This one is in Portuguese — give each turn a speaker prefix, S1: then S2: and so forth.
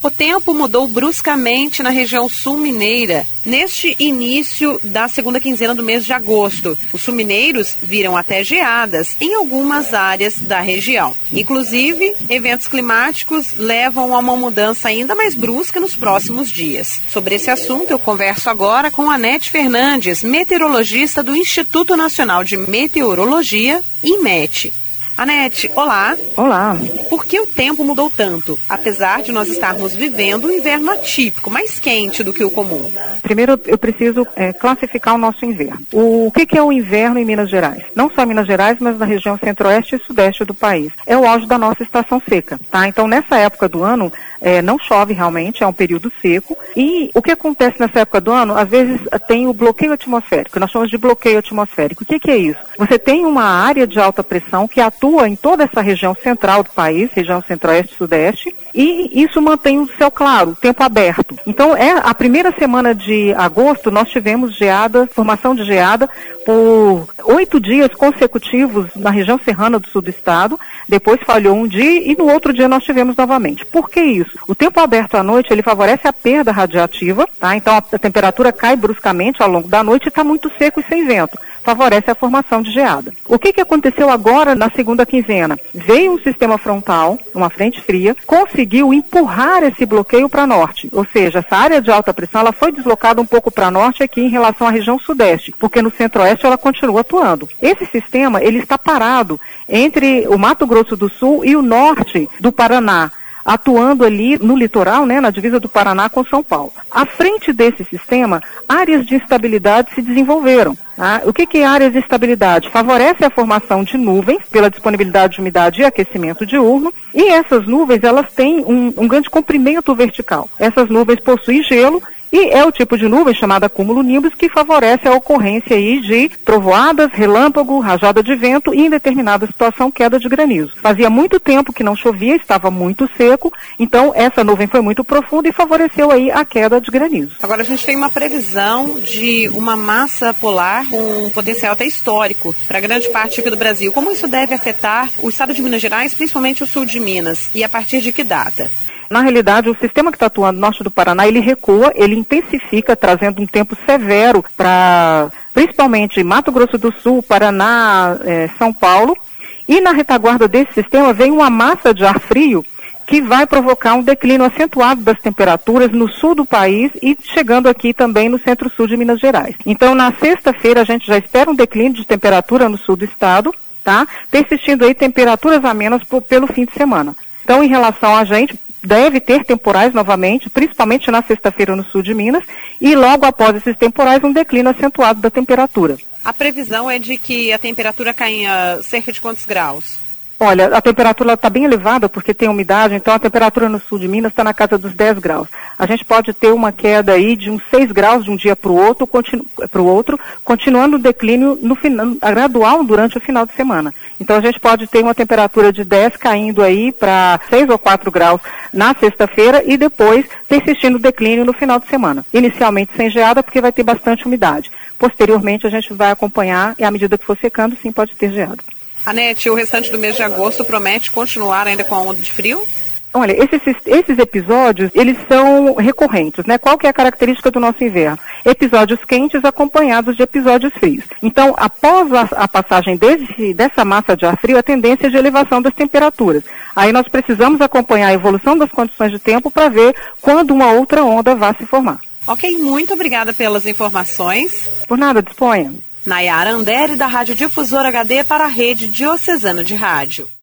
S1: O tempo mudou bruscamente na região sul mineira neste início da segunda quinzena do mês de agosto. Os sul-mineiros viram até geadas em algumas áreas da região. Inclusive, eventos climáticos levam a uma mudança ainda mais brusca nos próximos dias. Sobre esse assunto, eu converso agora com Anete Fernandes, meteorologista do Instituto Nacional de Meteorologia, IMET. Anete, olá.
S2: Olá.
S1: Por que o tempo mudou tanto, apesar de nós estarmos vivendo um inverno atípico, mais quente do que o comum?
S2: Primeiro, eu preciso é, classificar o nosso inverno. O, o que, que, é o inverno em Minas Gerais? Não só em Minas Gerais, mas na região centro-oeste e sudeste do país. É o auge da nossa estação seca, tá? Então, nessa época do ano, é, não chove realmente, é um período seco. E o que acontece nessa época do ano, às vezes tem o bloqueio atmosférico, nós chamamos de bloqueio atmosférico. O que, que é isso? Você tem uma área de alta pressão que atua atua em toda essa região central do país, região centro-oeste e sudeste, e isso mantém o céu claro, o tempo aberto. Então, é a primeira semana de agosto nós tivemos geada, formação de geada por oito dias consecutivos na região serrana do sul do estado. Depois falhou um dia e no outro dia nós tivemos novamente. Por que isso? O tempo aberto à noite ele favorece a perda radiativa, tá? Então a, temperatura cai bruscamente ao longo da noite e está muito seco e sem vento favorece a formação de geada. O que, que aconteceu agora na segunda quinzena? Veio um sistema frontal, uma frente fria, conseguiu empurrar esse bloqueio para norte, ou seja, essa área de alta pressão ela foi deslocada um pouco para norte aqui em relação à região sudeste, porque no centro-oeste ela continua atuando. Esse sistema ele está parado entre o Mato Grosso do Sul e o norte do Paraná atuando ali no litoral, né, na divisa do Paraná com São Paulo. À frente desse sistema, áreas de instabilidade se desenvolveram. Tá? O que, que é áreas de estabilidade? Favorece a formação de nuvens pela disponibilidade de umidade e aquecimento diurno, e essas nuvens elas têm um, um grande comprimento vertical. Essas nuvens possuem gelo e é o tipo de nuvem chamada cúmulo nimbus que favorece a ocorrência aí de trovoadas, relâmpago, rajada de vento e em determinada situação queda de granizo. Fazia muito tempo que não chovia, estava muito seco, então essa nuvem foi muito profunda e favoreceu aí a queda de granizo.
S1: Agora a gente tem uma previsão de uma massa polar com um potencial até histórico para grande parte aqui do Brasil. Como isso deve afetar o estado de Minas Gerais, principalmente o sul de Minas, e a partir de que data?
S2: Na realidade, o sistema que está atuando no norte do Paraná, ele recua, ele intensifica, trazendo um tempo severo para, principalmente, Mato Grosso do Sul, Paraná, eh, São Paulo. E na retaguarda desse sistema vem uma massa de ar frio que vai provocar um declínio acentuado das temperaturas no sul do país e chegando aqui também no centro-sul de Minas Gerais. Então, na sexta-feira, a gente já espera um declínio de temperatura no sul do estado, tá? Persistindo aí temperaturas amenas pelo fim de semana. Então, em relação a gente, deve ter temporais novamente, principalmente na sexta-feira no sul de Minas, e logo após esses temporais um declínio acentuado da temperatura.
S1: A previsão é de que a temperatura caia cerca de quantos graus?
S2: Olha, a temperatura está bem elevada porque tem umidade, então a temperatura no sul de Minas está na casa dos 10 graus. A gente pode ter uma queda aí de uns 6 graus de um dia para o outro, continu outro, continuando o declínio no final, gradual durante o final de semana. Então a gente pode ter uma temperatura de 10 caindo aí para 6 ou 4 graus na sexta-feira e depois persistindo o declínio no final de semana. Inicialmente sem geada porque vai ter bastante umidade. Posteriormente a gente vai acompanhar e à medida que for secando, sim, pode ter geada.
S1: Anete, o restante do mês de agosto promete continuar ainda com a onda de frio?
S2: Olha, esses, esses episódios, eles são recorrentes, né? Qual que é a característica do nosso inverno? Episódios quentes acompanhados de episódios frios. Então, após a, a passagem desse, dessa massa de ar frio, a tendência é de elevação das temperaturas. Aí nós precisamos acompanhar a evolução das condições de tempo para ver quando uma outra onda vai se formar.
S1: Ok, muito obrigada pelas informações.
S2: Por nada, disponha.
S1: Nayara Andere, da Rádio Difusora HD para a Rede Diocesana de Rádio.